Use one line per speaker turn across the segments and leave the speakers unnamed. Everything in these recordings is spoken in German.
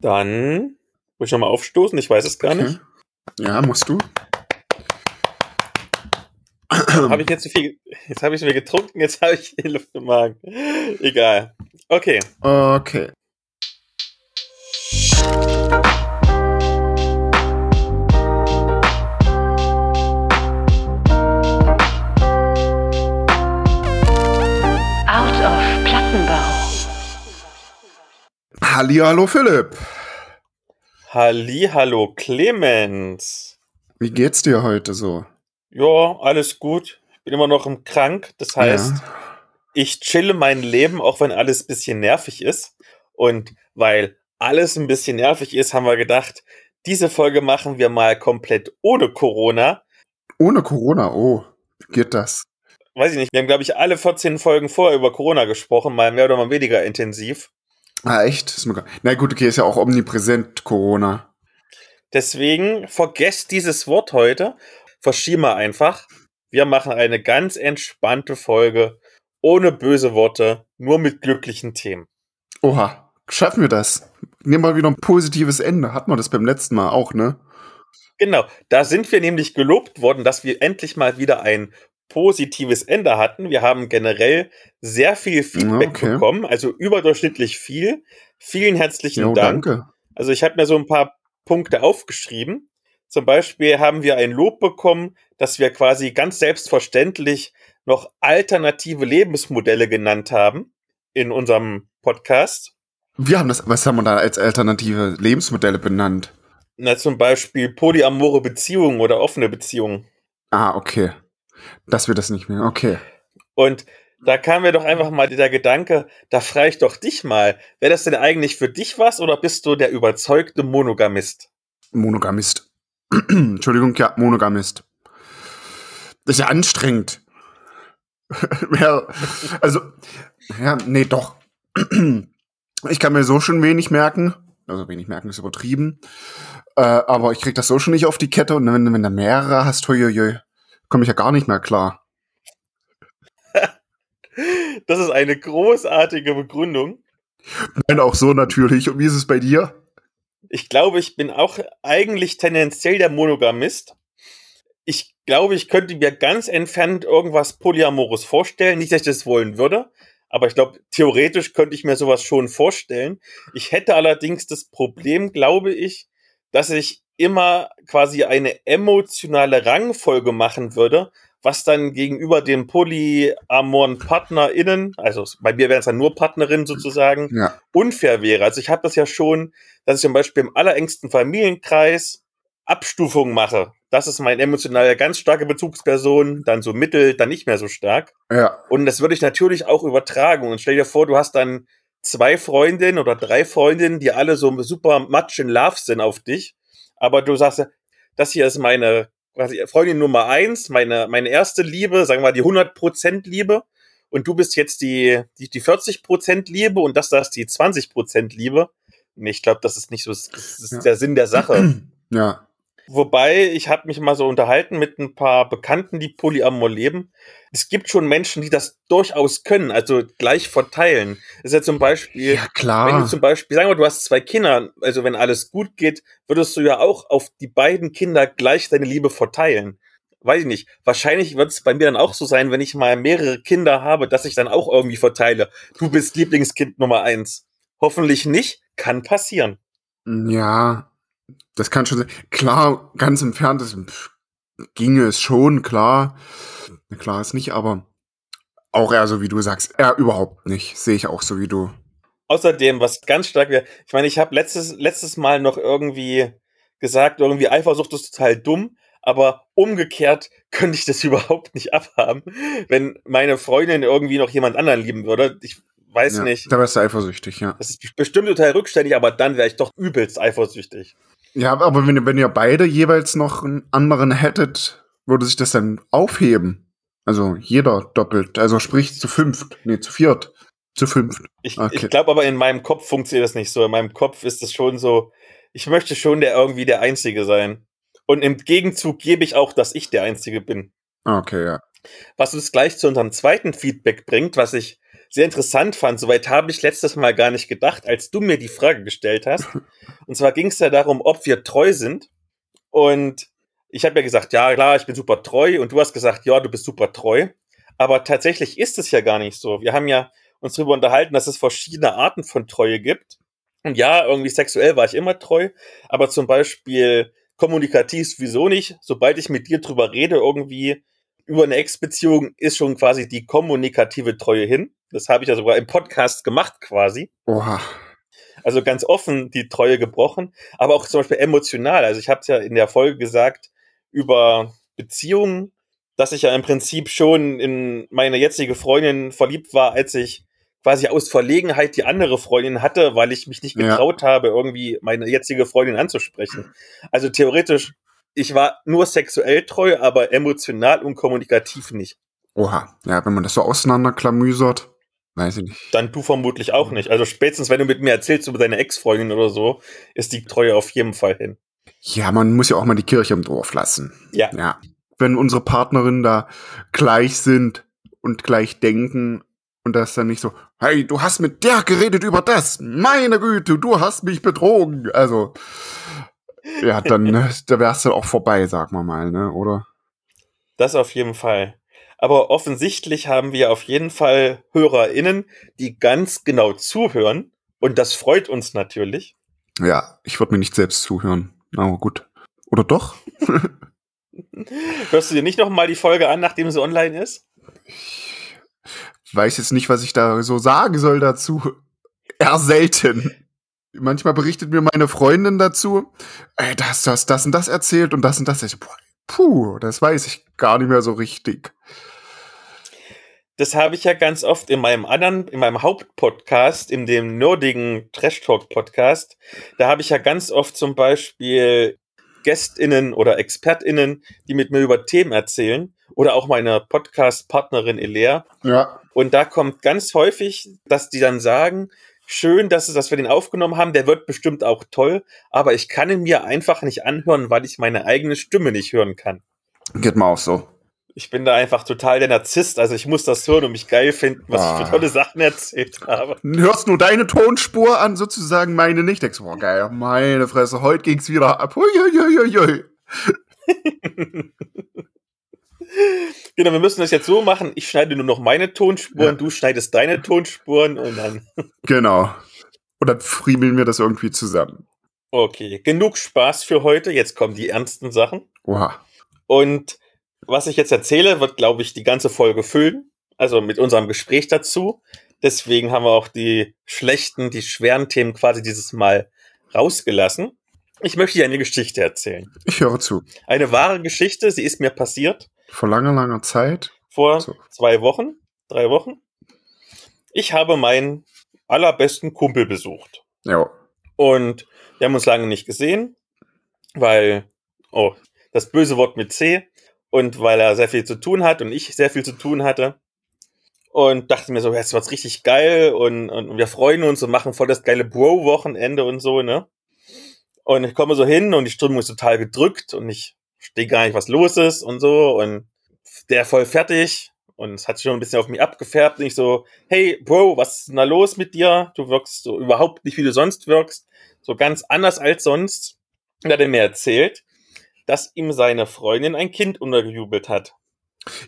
Dann muss ich nochmal aufstoßen, ich weiß es gar
Okay.
nicht.
Ja, musst du.
Habe ich jetzt zu viel, jetzt habe ich so viel getrunken, jetzt habe ich die Luft im Magen. Egal. Okay.
Okay. Hallihallo Philipp.
Halli, hallo Clemens.
Wie geht's dir heute so?
Ja, alles gut. Ich bin immer noch im krank. Das heißt,
Ja.
ich chille mein Leben, auch wenn alles ein bisschen nervig ist. Und weil alles ein bisschen nervig ist, haben wir gedacht, diese Folge machen wir mal komplett ohne Corona.
Ohne Corona, oh, wie geht das?
Weiß ich nicht, wir haben, glaube ich, alle 14 Folgen vorher über Corona gesprochen, mal mehr oder mal weniger intensiv.
Ah, echt? Ist mir gar- Na gut, okay, ist ja auch omnipräsent, Corona.
Deswegen vergesst dieses Wort heute, verschieben wir einfach. Wir machen eine ganz entspannte Folge, ohne böse Worte, nur mit glücklichen Themen.
Oha, schaffen wir das? Nehmen wir wieder ein positives Ende. Hatten wir das beim letzten Mal auch, ne?
Genau, da sind wir nämlich gelobt worden, dass wir endlich mal wieder ein positives Ende hatten. Wir haben generell sehr viel Feedback
okay.
bekommen, also überdurchschnittlich viel. Vielen herzlichen
Jo,
Dank.
danke.
Also ich habe mir so ein paar Punkte aufgeschrieben. Zum Beispiel haben wir ein Lob bekommen, dass wir quasi ganz selbstverständlich noch alternative Lebensmodelle genannt haben in unserem Podcast.
Wir haben das, was haben wir da als alternative Lebensmodelle benannt?
Na, zum Beispiel polyamore Beziehungen oder offene Beziehungen.
Ah, okay. Dass wir das nicht mehr, okay.
Und da kam mir doch einfach mal der Gedanke, da frage ich doch dich mal, wäre das denn eigentlich für dich was oder bist du der überzeugte Monogamist?
Monogamist. Entschuldigung, ja, Monogamist. Das ist ja anstrengend. ja, also, ja, nee, doch. ich kann mir so schon wenig merken. Also wenig merken ist übertrieben. Äh, aber ich krieg das so schon nicht auf die Kette. Und wenn, wenn du mehrere hast, huiuiui, komme ich ja gar nicht mehr klar.
Das ist eine großartige Begründung.
Nein, auch so natürlich. Und wie ist es bei dir?
Ich glaube, ich bin auch eigentlich tendenziell der Monogamist. Ich glaube, ich könnte mir ganz entfernt irgendwas Polyamores vorstellen. Nicht, dass ich das wollen würde, aber ich glaube, theoretisch könnte ich mir sowas schon vorstellen. Ich hätte allerdings das Problem, glaube ich, dass ich immer quasi eine emotionale Rangfolge machen würde, was dann gegenüber den polyamoren PartnerInnen, also bei mir wären es dann nur Partnerinnen sozusagen,
Ja.
unfair wäre. Also ich habe das ja schon, dass ich zum Beispiel im allerengsten Familienkreis Abstufungen mache. Das ist meine emotionale ganz starke Bezugsperson, dann so mittel, dann nicht mehr so stark.
Ja.
Und das würde ich natürlich auch übertragen. Und stell dir vor, du hast dann zwei Freundinnen oder drei Freundinnen, die alle so super much in love sind auf dich. Aber du sagst, das hier ist meine quasi Freundin Nummer eins, meine, meine erste Liebe, sagen wir mal die 100% Liebe. Und du bist jetzt die, die, die 40% Liebe und das, das ist die 20% Liebe. Nee, ich glaube, das ist nicht so, das ist
Ja.
der Sinn der Sache.
Ja.
Wobei, ich habe mich mal so unterhalten mit ein paar Bekannten, die Polyamor leben. Es gibt schon Menschen, die das durchaus können, also gleich verteilen. Das ist ja zum Beispiel,
Ja,
wenn
klar.
du zum Beispiel, sagen wir, du hast zwei Kinder, also wenn alles gut geht, würdest du ja auch auf die beiden Kinder gleich deine Liebe verteilen. Weiß ich nicht. Wahrscheinlich wird es bei mir dann auch so sein, wenn ich mal mehrere Kinder habe, dass ich dann auch irgendwie verteile. Du bist Lieblingskind Nummer eins. Hoffentlich nicht. Kann passieren.
Ja, das kann schon sein. Klar, ganz entfernt ist, pff, ginge es schon, klar. Klar ist nicht, aber auch eher so wie du sagst, er überhaupt nicht. Sehe ich auch so wie du.
Außerdem, was ganz stark wäre, ich meine, ich habe letztes, letztes Mal noch irgendwie gesagt, irgendwie Eifersucht ist total dumm, aber umgekehrt könnte ich das überhaupt nicht abhaben, wenn meine Freundin irgendwie noch jemand anderen lieben würde. Ich weiß
ja,
nicht.
Da wärst du eifersüchtig, ja.
Das ist bestimmt total rückständig, aber dann wäre ich doch übelst eifersüchtig.
Ja, aber wenn, ihr- wenn ihr beide jeweils noch einen anderen hättet, würde sich das dann aufheben. Also jeder doppelt. Also sprich zu fünft. Nee, zu viert. Zu fünft.
Ich,
Okay.
ich glaube aber in meinem Kopf funktioniert das nicht so. In meinem Kopf ist es schon so, ich möchte schon der irgendwie der Einzige sein. Und im Gegenzug gebe ich auch, dass ich der Einzige bin.
Ah, Okay, ja.
Was uns gleich zu unserem zweiten Feedback bringt, was ich sehr interessant fand. Soweit habe ich letztes Mal gar nicht gedacht, als du mir die Frage gestellt hast. Und zwar ging es ja darum, ob wir treu sind. Und ich habe ja gesagt, ja klar, ich bin super treu. Und du hast gesagt, ja, du bist super treu. Aber tatsächlich ist es ja gar nicht so. Wir haben ja uns darüber unterhalten, dass es verschiedene Arten von Treue gibt. Und ja, irgendwie sexuell war ich immer treu, aber zum Beispiel kommunikativ wieso nicht. Sobald ich mit dir drüber rede, irgendwie über eine Ex-Beziehung ist schon quasi die kommunikative Treue hin. Das habe ich ja sogar im Podcast gemacht quasi.
Oha.
Also ganz offen die Treue gebrochen, aber auch zum Beispiel emotional. Also ich habe es ja in der Folge gesagt über Beziehungen, dass ich ja im Prinzip schon in meine jetzige Freundin verliebt war, als ich quasi aus Verlegenheit die andere Freundin hatte, weil ich mich nicht getraut ja. habe, irgendwie meine jetzige Freundin anzusprechen. Also theoretisch, ich war nur sexuell treu, aber emotional und kommunikativ nicht.
Oha, ja, wenn man das so auseinanderklamüsert, weiß ich nicht.
Dann du vermutlich auch nicht. Also spätestens, wenn du mit mir erzählst über deine Ex-Freundin oder so, ist die Treue auf jeden Fall hin.
Ja, man muss ja auch mal die Kirche im Dorf lassen.
Ja.
Ja. Wenn unsere Partnerinnen da gleich sind und gleich denken, und das dann nicht so, hey, du hast mit der geredet über das. Meine Güte, du hast mich betrogen. Also, ja, dann, ne, da wär's dann auch vorbei, sag mal mal, ne, oder?
Das auf jeden Fall. Aber offensichtlich haben wir auf jeden Fall HörerInnen, die ganz genau zuhören. Und das freut uns natürlich.
Ja, ich würde mir nicht selbst zuhören. Aber gut. Oder doch?
Hörst du dir nicht noch mal die Folge an, nachdem sie online ist?
weiß jetzt nicht, was ich da so sagen soll dazu. Eher selten. Manchmal berichtet mir meine Freundin dazu, ey, das, das, das und das erzählt und das und das. Ich, puh, das weiß ich gar nicht mehr so richtig.
Das habe ich ja ganz oft in meinem anderen, in meinem Hauptpodcast, in dem nerdigen Trash Talk Podcast. Da habe ich ja ganz oft zum Beispiel GästInnen oder ExpertInnen, die mit mir über Themen erzählen. Oder auch meine Podcast-Partnerin Elea.
Ja.
Und da kommt ganz häufig, dass die dann sagen, schön, dass, es, dass wir den aufgenommen haben, der wird bestimmt auch toll, aber ich kann ihn mir einfach nicht anhören, weil ich meine eigene Stimme nicht hören kann.
Geht mir auch so.
Ich bin da einfach total der Narzisst, also ich muss das hören und mich geil finden, was ah. ich für ah. tolle Sachen erzählt habe.
Hörst nur deine Tonspur an, sozusagen meine nicht. Denkst, boah, geil, meine Fresse, heute ging's wieder ab. Hui, hui, hui, hui.
Genau, wir müssen das jetzt so machen. Ich schneide nur noch meine Tonspuren, ja. du schneidest deine Tonspuren und dann.
Genau. Und dann friemeln wir das irgendwie zusammen.
Okay, genug Spaß für heute. Jetzt kommen die ernsten Sachen.
Oha.
Und was ich jetzt erzähle, wird, glaube ich, die ganze Folge füllen. Also mit unserem Gespräch dazu. Deswegen haben wir auch die schlechten, die schweren Themen quasi dieses Mal rausgelassen. Ich möchte dir eine Geschichte erzählen.
Ich höre zu.
Eine wahre Geschichte, sie ist mir passiert.
Vor langer, langer Zeit?
Vor so. zwei Wochen, drei Wochen. Ich habe meinen allerbesten Kumpel besucht.
Ja.
Und wir haben uns lange nicht gesehen, weil, oh, das böse Wort mit C und weil er sehr viel zu tun hat und ich sehr viel zu tun hatte. Und dachte mir so, jetzt wird's richtig geil und, und wir freuen uns und machen voll das geile Bro-Wochenende und so, ne? Und ich komme so hin und die Stimmung ist total gedrückt und ich verstehe gar nicht, was los ist und so. Und der voll fertig und es hat sich schon ein bisschen auf mich abgefärbt. Und ich so, hey, Bro, was ist denn da los mit dir? Du wirkst so überhaupt nicht, wie du sonst wirkst. So ganz anders als sonst. Und hat er mir erzählt, dass ihm seine Freundin ein Kind untergejubelt hat.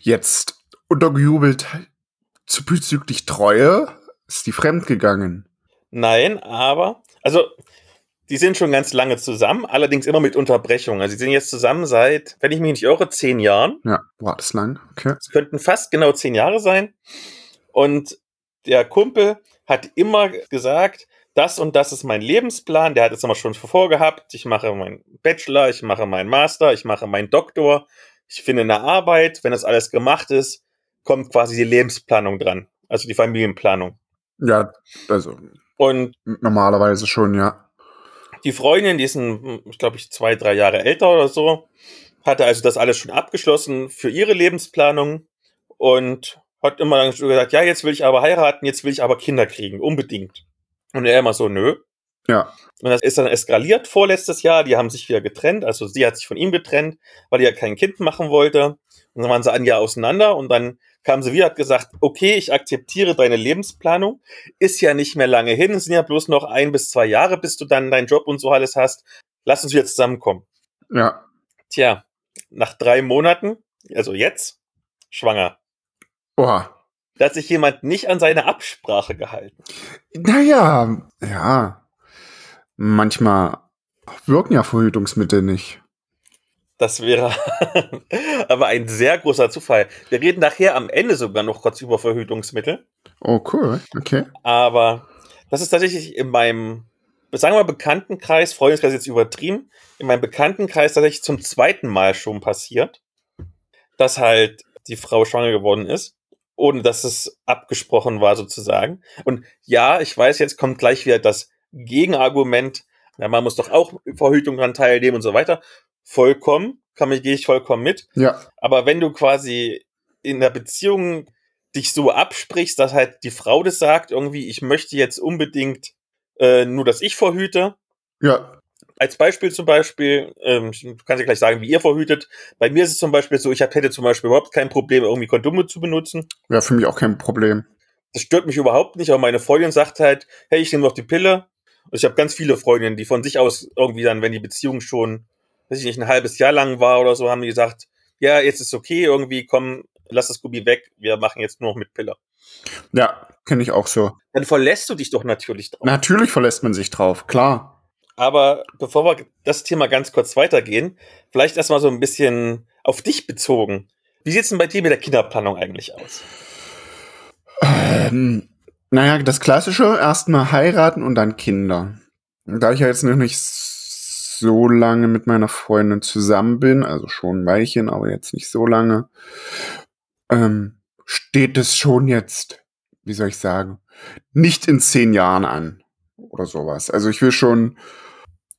Jetzt untergejubelt bezüglich Treue? Ist die fremdgegangen?
Nein, aber, also die sind schon ganz lange zusammen, allerdings immer mit Unterbrechungen. Also sie sind jetzt zusammen seit, wenn ich mich nicht irre, zehn Jahren.
Ja, war das lang, okay.
Es könnten fast genau zehn Jahre sein. Und der Kumpel hat immer gesagt, das und das ist mein Lebensplan. Der hat es immer schon vorgehabt. Ich mache meinen Bachelor, ich mache meinen Master, ich mache meinen Doktor. Ich finde eine Arbeit. Wenn das alles gemacht ist, kommt quasi die Lebensplanung dran. Also die Familienplanung.
Ja, also.
Und
normalerweise schon, ja.
Die Freundin, die ist, ein, ich glaube, ich zwei, drei Jahre älter oder so, hatte also das alles schon abgeschlossen für ihre Lebensplanung und hat immer dann gesagt, ja, jetzt will ich aber heiraten, jetzt will ich aber Kinder kriegen, unbedingt. Und er immer so, nö.
Ja.
Und das ist dann eskaliert vorletztes Jahr. Die haben sich wieder getrennt. Also sie hat sich von ihm getrennt, weil er ja kein Kind machen wollte. Und dann waren sie ein Jahr auseinander und dann kam sie wieder, hat gesagt, okay, ich akzeptiere deine Lebensplanung. Ist ja nicht mehr lange hin. Es sind ja bloß noch ein bis zwei Jahre, bis du dann deinen Job und so alles hast. Lass uns wieder zusammenkommen.
Ja.
Tja, nach drei Monaten, also jetzt, schwanger.
Oha.
Da hat sich jemand nicht an seine Absprache gehalten.
Naja, ja. Manchmal wirken ja Verhütungsmittel nicht.
Das wäre aber ein sehr großer Zufall. Wir reden nachher am Ende sogar noch kurz über Verhütungsmittel.
Oh, cool. Okay.
Aber das ist tatsächlich in meinem, sagen wir mal, Bekanntenkreis, Freundeskreis jetzt übertrieben, in meinem Bekanntenkreis tatsächlich zum zweiten Mal schon passiert, dass halt die Frau schwanger geworden ist, ohne dass es abgesprochen war sozusagen. Und ja, ich weiß, jetzt kommt gleich wieder das Gegenargument, ja, man muss doch auch Verhütung dran teilnehmen und so weiter. Vollkommen, kann mich, gehe ich vollkommen mit.
Ja.
Aber wenn du quasi in der Beziehung dich so absprichst, dass halt die Frau das sagt, irgendwie, ich möchte jetzt unbedingt äh, nur, dass ich verhüte.
Ja.
Als Beispiel zum Beispiel, ähm, du kannst ja gleich sagen, wie ihr verhütet. Bei mir ist es zum Beispiel so, ich hab, hätte zum Beispiel überhaupt kein Problem, irgendwie Kondome zu benutzen.
Ja, für mich auch kein Problem.
Das stört mich überhaupt nicht, aber meine Freundin sagt halt, hey, ich nehme noch die Pille. Und ich habe ganz viele Freundinnen, die von sich aus irgendwie dann, wenn die Beziehung schon, weiß ich nicht, ein halbes Jahr lang war oder so, haben die gesagt, ja, jetzt ist okay, irgendwie, komm, lass das Gummi weg, wir machen jetzt nur noch mit Pille.
Ja, kenne ich auch so.
Dann verlässt du dich doch natürlich drauf.
Natürlich verlässt man sich drauf, klar.
Aber bevor wir das Thema ganz kurz weitergehen, vielleicht erstmal so ein bisschen auf dich bezogen. Wie sieht's denn bei dir mit der Kinderplanung eigentlich aus?
Ähm, naja, das Klassische, erstmal heiraten und dann Kinder. Da ich ja jetzt noch nicht so lange mit meiner Freundin zusammen bin, also schon ein Weilchen, aber jetzt nicht so lange, ähm, steht es schon jetzt, wie soll ich sagen, nicht in zehn Jahren an oder sowas. Also ich will schon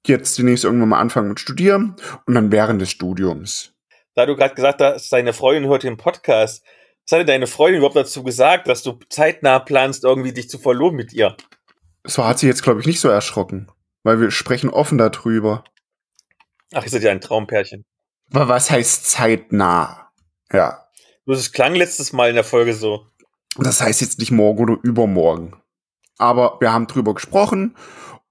jetzt demnächst irgendwann mal anfangen mit Studieren und dann während des Studiums.
Da du gerade gesagt hast, deine Freundin hört den Podcast, was hat denn deine Freundin überhaupt dazu gesagt, dass du zeitnah planst, irgendwie dich zu verloben mit ihr?
So hat sie jetzt, glaube ich, nicht so erschrocken, weil wir sprechen offen darüber.
Ach, ihr seid ja ein Traumpärchen.
Aber was heißt zeitnah? Ja.
Es klang letztes Mal in der Folge so.
Das heißt jetzt nicht morgen oder übermorgen. Aber wir haben drüber gesprochen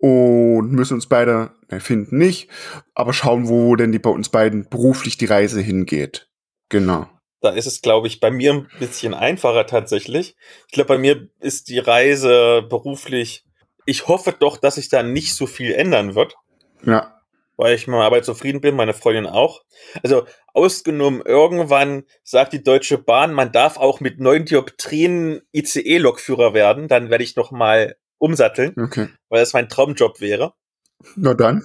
und müssen uns beide, ne, finden nicht, aber schauen, wo denn die bei uns beiden beruflich die Reise hingeht. Genau.
Da ist es, glaube ich, bei mir ein bisschen einfacher tatsächlich. Ich glaube, bei mir ist die Reise beruflich, ich hoffe doch, dass sich da nicht so viel ändern wird.
Ja.
Weil ich mit meiner Arbeit zufrieden bin, meine Freundin auch. Also ausgenommen, irgendwann sagt die Deutsche Bahn, man darf auch mit neun Dioptrien ICE-Lokführer werden. Dann werde ich noch mal umsatteln,
Okay.
weil das mein Traumjob wäre.
Na dann.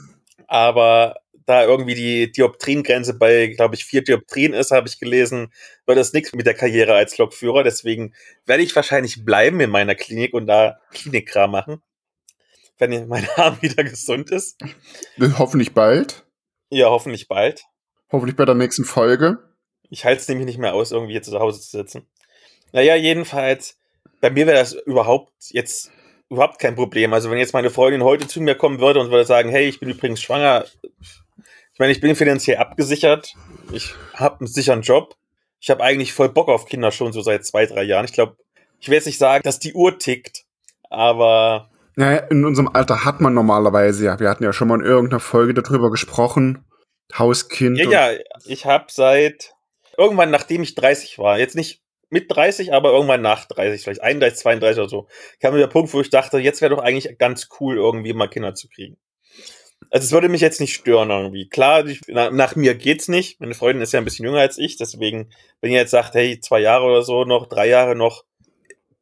Aber da irgendwie die Dioptriengrenze bei, glaube ich, vier Dioptrien ist, habe ich gelesen, wird das nichts mit der Karriere als Lokführer. Deswegen werde ich wahrscheinlich bleiben in meiner Klinik und da Klinikkram machen, wenn mein Arm wieder gesund ist.
Hoffentlich bald.
Ja, hoffentlich bald.
Hoffentlich bei der nächsten Folge.
Ich halte es nämlich nicht mehr aus, irgendwie hier zu Hause zu sitzen. Naja, jedenfalls, bei mir wäre das überhaupt jetzt überhaupt kein Problem. Also wenn jetzt meine Freundin heute zu mir kommen würde und würde sagen, hey, ich bin übrigens schwanger. Ich meine, ich bin finanziell abgesichert. Ich habe einen sicheren Job. Ich habe eigentlich voll Bock auf Kinder schon so seit zwei, drei Jahren. Ich glaube, ich will jetzt nicht sagen, dass die Uhr tickt, aber
Naja, in unserem Alter hat man normalerweise ja. Wir hatten ja schon mal in irgendeiner Folge darüber gesprochen. Hauskind.
ja, ja, ich habe seit irgendwann, nachdem ich 30 war, jetzt nicht mit 30, aber irgendwann nach 30, vielleicht 31, 32 oder so, kam mir der Punkt, wo ich dachte, jetzt wäre doch eigentlich ganz cool, irgendwie mal Kinder zu kriegen. Also es würde mich jetzt nicht stören irgendwie. Klar, ich, na, nach mir geht's nicht. Meine Freundin ist ja ein bisschen jünger als ich, deswegen, wenn ihr jetzt sagt, hey, zwei Jahre oder so noch, drei Jahre noch,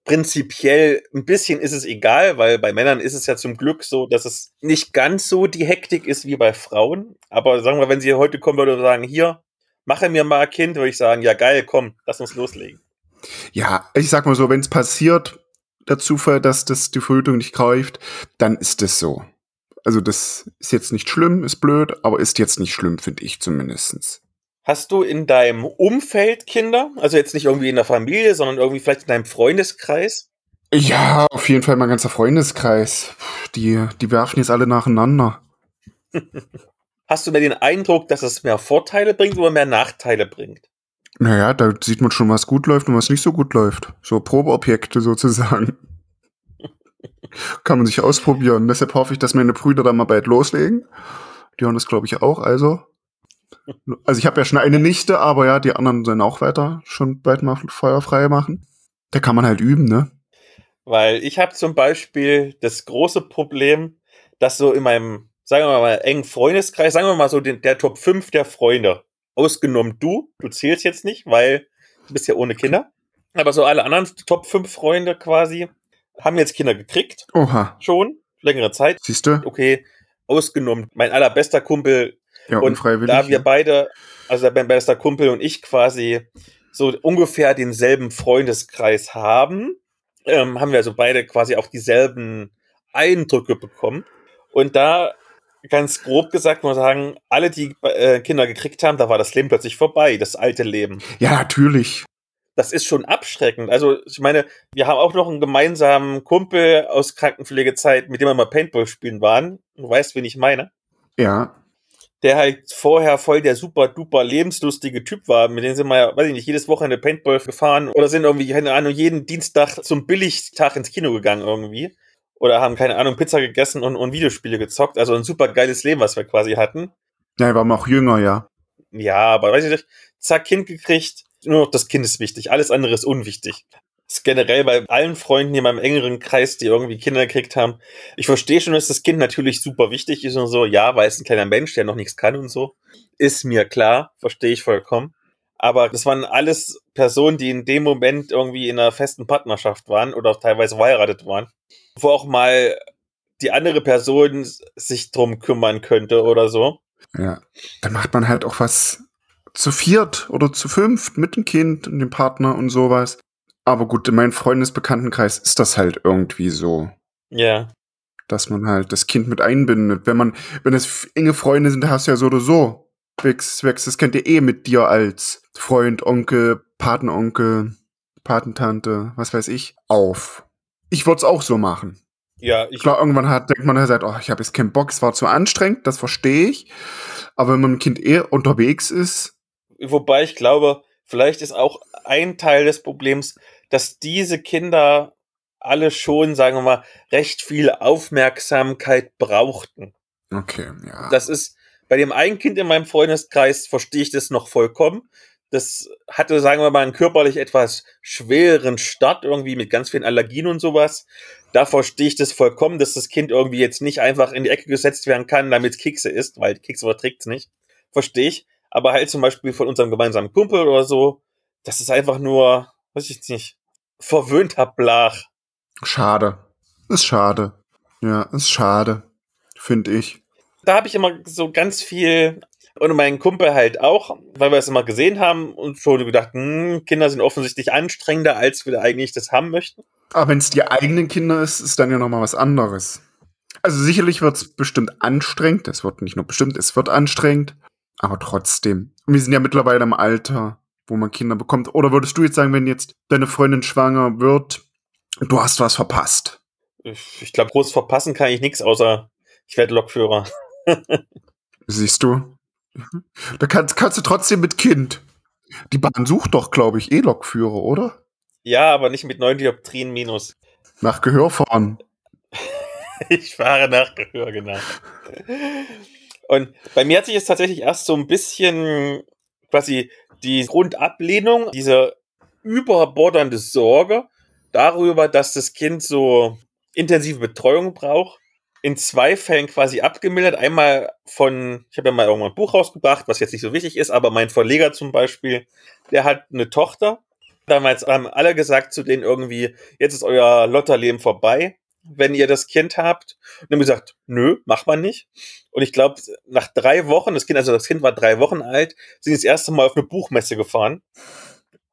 prinzipiell ein bisschen ist es egal, weil bei Männern ist es ja zum Glück so, dass es nicht ganz so die Hektik ist wie bei Frauen. Aber sagen wir, wenn sie heute kommen würde und sagen, hier, mache mir mal ein Kind, würde ich sagen, ja geil, komm, lass uns loslegen.
Ja, ich sag mal so, wenn es passiert, der Zufall, dass das die Verhütung nicht greift, dann ist es so. Also das ist jetzt nicht schlimm, ist blöd, aber ist jetzt nicht schlimm, finde ich zumindestens.
Hast du in deinem Umfeld Kinder? Also jetzt nicht irgendwie in der Familie, sondern irgendwie vielleicht in deinem Freundeskreis?
Ja, auf jeden Fall mein ganzer Freundeskreis. Die, die werfen jetzt alle nacheinander.
Hast du mehr den Eindruck, dass es mehr Vorteile bringt oder mehr Nachteile bringt?
Naja, da sieht man schon, was gut läuft und was nicht so gut läuft. So Probeobjekte sozusagen. Kann man sich ausprobieren. Deshalb hoffe ich, dass meine Brüder da mal bald loslegen. Die haben das, glaube ich, auch. Also, also ich habe ja schon eine Nichte, aber ja, die anderen sollen auch weiter schon bald mal feuerfrei machen. Da kann man halt üben, ne?
Weil ich habe zum Beispiel das große Problem, dass so in meinem, sagen wir mal, engen Freundeskreis, sagen wir mal so den, der Top 5 der Freunde, ausgenommen du, du zählst jetzt nicht, weil du bist ja ohne Kinder, aber so alle anderen Top 5 Freunde quasi haben jetzt Kinder gekriegt.
Oha.
Schon, längere Zeit.
Siehst du?
Okay, ausgenommen. Mein allerbester Kumpel
Ja,
und
unfreiwillig.
da wir beide, also mein bester Kumpel und ich quasi so ungefähr denselben Freundeskreis haben, ähm, haben wir also beide quasi auch dieselben Eindrücke bekommen. Und da ganz grob gesagt, muss man sagen, alle, die äh, Kinder gekriegt haben, da war das Leben plötzlich vorbei, das alte Leben.
ja, natürlich.
Das ist schon abschreckend. Also ich meine, wir haben auch noch einen gemeinsamen Kumpel aus Krankenpflegezeit, mit dem wir mal Paintball spielen waren. Du weißt, wen ich meine
Ja.
der halt vorher voll der super duper lebenslustige Typ war, mit dem sind wir ja, weiß ich nicht, jedes Wochenende Paintball gefahren oder sind irgendwie, keine Ahnung, jeden Dienstag zum Billigtag ins Kino gegangen irgendwie. Oder haben, keine Ahnung, Pizza gegessen und, und Videospiele gezockt. Also ein super geiles Leben, was wir quasi hatten.
Ja, er war auch jünger, ja.
Ja, aber weiß ich nicht, zack, Kind gekriegt, nur noch das Kind ist wichtig, alles andere ist unwichtig. Das ist generell bei allen Freunden hier in meinem engeren Kreis, die irgendwie Kinder gekriegt haben. Ich verstehe schon, dass das Kind natürlich super wichtig ist und so, ja, weil es ein kleiner Mensch, der noch nichts kann und so. Ist mir klar, verstehe ich vollkommen. Aber das waren alles Personen, die in dem Moment irgendwie in einer festen Partnerschaft waren oder auch teilweise verheiratet waren. Wo auch mal die andere Person sich drum kümmern könnte oder so.
Ja. Dann macht man halt auch was zu viert oder zu fünft mit dem Kind und dem Partner und sowas. Aber gut, in meinem Freundesbekanntenkreis ist das halt irgendwie so,
Ja.
dass man halt das Kind mit einbindet. Wenn man, wenn es enge Freunde sind, da hast du ja so oder so. Wächst, wächst das Kind ja eh mit dir als Freund, Onkel, Patenonkel, Patentante, was weiß ich, auf. Ich würde es auch so machen.
Ja, ich
Klar, irgendwann hat, denkt man halt, oh, ich habe jetzt keinen Bock, es war zu anstrengend, das verstehe ich. Aber wenn man mit dem Kind eh unterwegs ist,
Wobei ich glaube, vielleicht ist auch ein Teil des Problems, dass diese Kinder alle schon, sagen wir mal, recht viel Aufmerksamkeit brauchten.
okay, ja.
Das ist bei dem einen Kind in meinem Freundeskreis verstehe ich das noch vollkommen. Das hatte, sagen wir mal, einen körperlich etwas schweren Start irgendwie mit ganz vielen Allergien und sowas. Da verstehe ich das vollkommen, dass das Kind irgendwie jetzt nicht einfach in die Ecke gesetzt werden kann, damit es Kekse isst, weil Kekse verträgt es nicht. Verstehe ich. Aber halt zum Beispiel von unserem gemeinsamen Kumpel oder so, das ist einfach nur, weiß ich nicht, verwöhnter Blach.
Schade. Ist schade. Ja, ist schade. Finde ich.
da habe ich immer so ganz viel und mein Kumpel halt auch, weil wir es immer gesehen haben und schon gedacht, hm, Kinder sind offensichtlich anstrengender, als wir eigentlich das haben möchten.
Aber wenn es die eigenen Kinder ist, ist dann ja noch mal was anderes. Also sicherlich wird es bestimmt anstrengend. Es wird nicht nur bestimmt, es wird anstrengend. Aber trotzdem. Und wir sind ja mittlerweile im Alter, wo man Kinder bekommt. Oder würdest du jetzt sagen, wenn jetzt deine Freundin schwanger wird, du hast was verpasst?
Ich, ich glaube, groß verpassen kann ich nichts, außer ich werde Lokführer.
Siehst du? Da kannst, kannst du trotzdem mit Kind. Die Bahn sucht doch, glaube ich, eh Lokführer, oder?
Ja, aber nicht mit neun Dioptrien minus.
Nach Gehör fahren.
Ich fahre nach Gehör, genau. Und bei mir hat sich jetzt tatsächlich erst so ein bisschen quasi die Grundablehnung, diese überbordernde Sorge darüber, dass das Kind so intensive Betreuung braucht, in zwei Fällen quasi abgemildert. Einmal von, ich habe ja mal irgendwann ein Buch rausgebracht, was jetzt nicht so wichtig ist, aber mein Verleger zum Beispiel, der hat eine Tochter. Damals haben alle gesagt zu denen irgendwie, jetzt ist euer Lotterleben vorbei, wenn ihr das Kind habt. Und dann haben gesagt, nö, macht man nicht. Und ich glaube, nach drei Wochen, das Kind, also das Kind war drei Wochen alt, sind das erste Mal auf eine Buchmesse gefahren.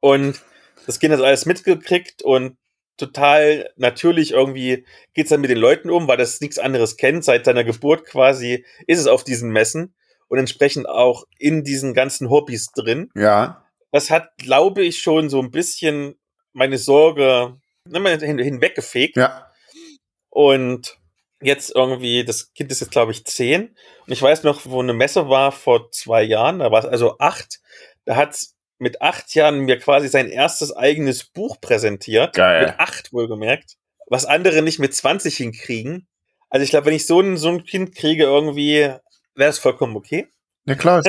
Und das Kind hat alles mitgekriegt und total natürlich irgendwie geht's dann mit den Leuten um, weil das nichts anderes kennt. Seit seiner Geburt quasi ist es auf diesen Messen und entsprechend auch in diesen ganzen Hobbys drin.
Ja.
Das hat, glaube ich, schon so ein bisschen meine Sorge hin, hinweggefegt.
Ja.
Und jetzt irgendwie, das Kind ist jetzt, glaube ich, zehn. Und ich weiß noch, wo eine Messe war vor zwei Jahren, da war es also acht. Da hat mit acht Jahren mir quasi sein erstes eigenes Buch präsentiert.
Geil.
Mit acht wohlgemerkt. Was andere nicht mit 20 hinkriegen. Also ich glaube, wenn ich so ein, so ein Kind kriege, irgendwie wäre es vollkommen okay.
Ja, klar.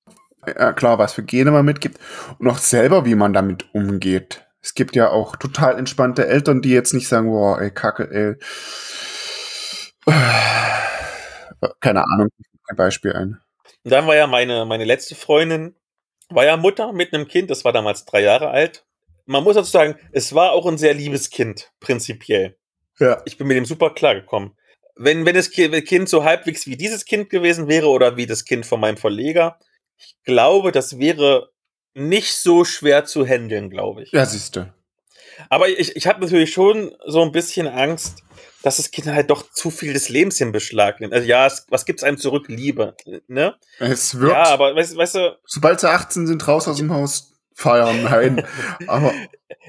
ja, klar, was für Gene man mitgibt. Und auch selber, wie man damit umgeht. Es gibt ja auch total entspannte Eltern, die jetzt nicht sagen, boah, ey, Kacke, ey. Keine Ahnung, kein Beispiel ein.
Und dann war ja meine, meine letzte Freundin, war ja Mutter mit einem Kind, das war damals drei Jahre alt. Man muss dazu sagen, es war auch ein sehr liebes Kind, prinzipiell.
Ja.
Ich bin mit dem super klargekommen. Wenn, wenn das Kind so halbwegs wie dieses Kind gewesen wäre oder wie das Kind von meinem Verleger, ich glaube, das wäre nicht so schwer zu handeln, glaube ich.
Ja, siehst du.
Aber ich, ich habe natürlich schon so ein bisschen Angst, dass das Kind halt doch zu viel des Lebens in Beschlag nimmt. Also ja, es, was gibt's einem zurück? Liebe, ne?
Es wird.
Ja, aber weißt, weißt du.
Sobald sie 18 sind, raus aus dem Haus feiern, nein. aber.